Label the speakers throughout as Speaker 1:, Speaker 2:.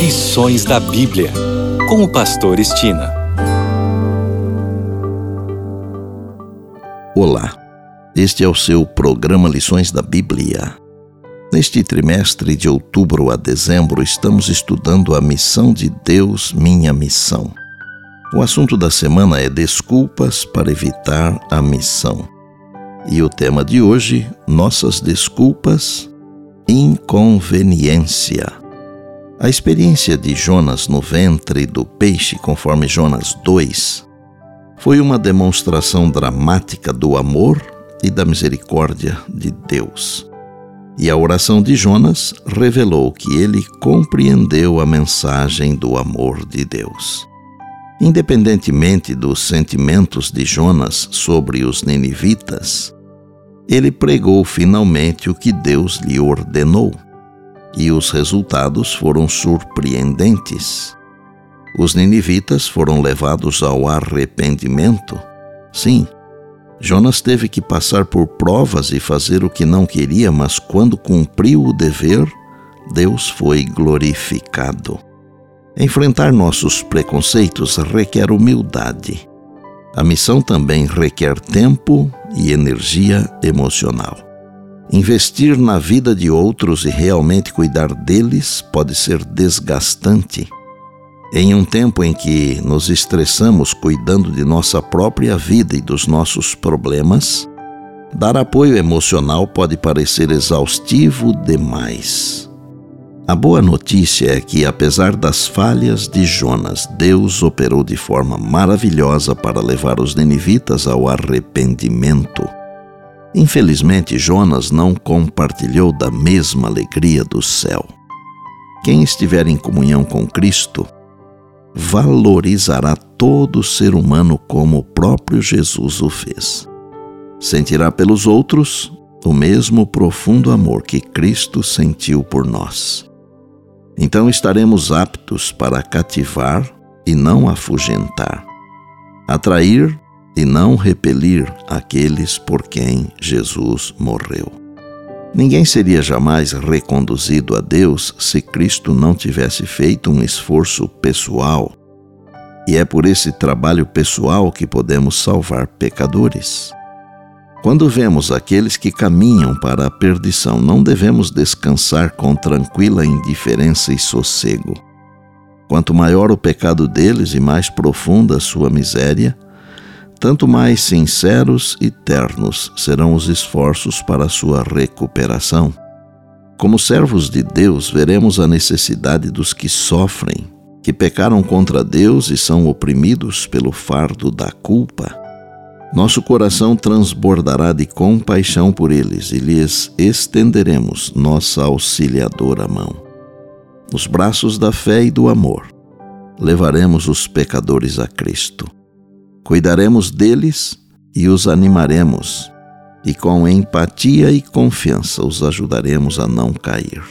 Speaker 1: Lições da Bíblia, com o Pastor Estina.
Speaker 2: Olá, este é o seu programa Lições da Bíblia. Neste trimestre de outubro a dezembro, estamos estudando a missão de Deus, minha missão. O assunto da semana é desculpas para evitar a missão. E o tema de hoje, nossas desculpas, inconveniência. A experiência de Jonas no ventre do peixe, conforme Jonas 2, foi uma demonstração dramática do amor e da misericórdia de Deus. E a oração de Jonas revelou que ele compreendeu a mensagem do amor de Deus. Independentemente dos sentimentos de Jonas sobre os ninivitas, ele pregou finalmente o que Deus lhe ordenou e os resultados foram surpreendentes. Os ninivitas foram levados ao arrependimento. Sim, Jonas teve que passar por provas e fazer o que não queria, mas quando cumpriu o dever, Deus foi glorificado. Enfrentar nossos preconceitos requer humildade. A missão também requer tempo e energia emocional. Investir na vida de outros e realmente cuidar deles pode ser desgastante. Em um tempo em que nos estressamos cuidando de nossa própria vida e dos nossos problemas, dar apoio emocional pode parecer exaustivo demais. A boa notícia é que, apesar das falhas de Jonas, Deus operou de forma maravilhosa para levar os ninivitas ao arrependimento. Infelizmente, Jonas não compartilhou da mesma alegria do céu. Quem estiver em comunhão com Cristo valorizará todo ser humano como o próprio Jesus o fez. Sentirá pelos outros o mesmo profundo amor que Cristo sentiu por nós. Então estaremos aptos para cativar e não afugentar, atrair e não repelir aqueles por quem Jesus morreu. Ninguém seria jamais reconduzido a Deus se Cristo não tivesse feito um esforço pessoal. E é por esse trabalho pessoal que podemos salvar pecadores. Quando vemos aqueles que caminham para a perdição, não devemos descansar com tranquila indiferença e sossego. Quanto maior o pecado deles e mais profunda a sua miséria, tanto mais sinceros e ternos serão os esforços para sua recuperação. Como servos de Deus, veremos a necessidade dos que sofrem, que pecaram contra Deus e são oprimidos pelo fardo da culpa. Nosso coração transbordará de compaixão por eles e lhes estenderemos nossa auxiliadora mão. Nos braços da fé e do amor, levaremos os pecadores a Cristo Cuidaremos deles e os animaremos, e com empatia e confiança os ajudaremos a não cair.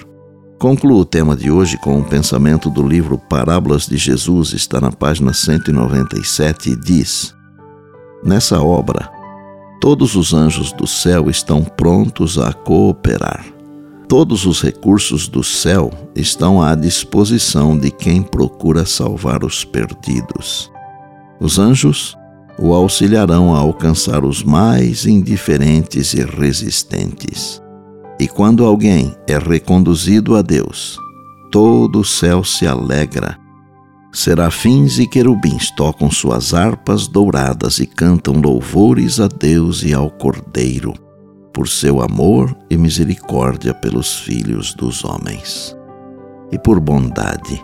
Speaker 2: Concluo o tema de hoje com um pensamento do livro Parábolas de Jesus, está na página 197 e diz: Nessa obra, todos os anjos do céu estão prontos a cooperar. Todos os recursos do céu estão à disposição de quem procura salvar os perdidos. Os anjos o auxiliarão a alcançar os mais indiferentes e resistentes. E quando alguém é reconduzido a Deus, todo o céu se alegra. Serafins e querubins tocam suas harpas douradas e cantam louvores a Deus e ao Cordeiro, por seu amor e misericórdia pelos filhos dos homens. E por bondade,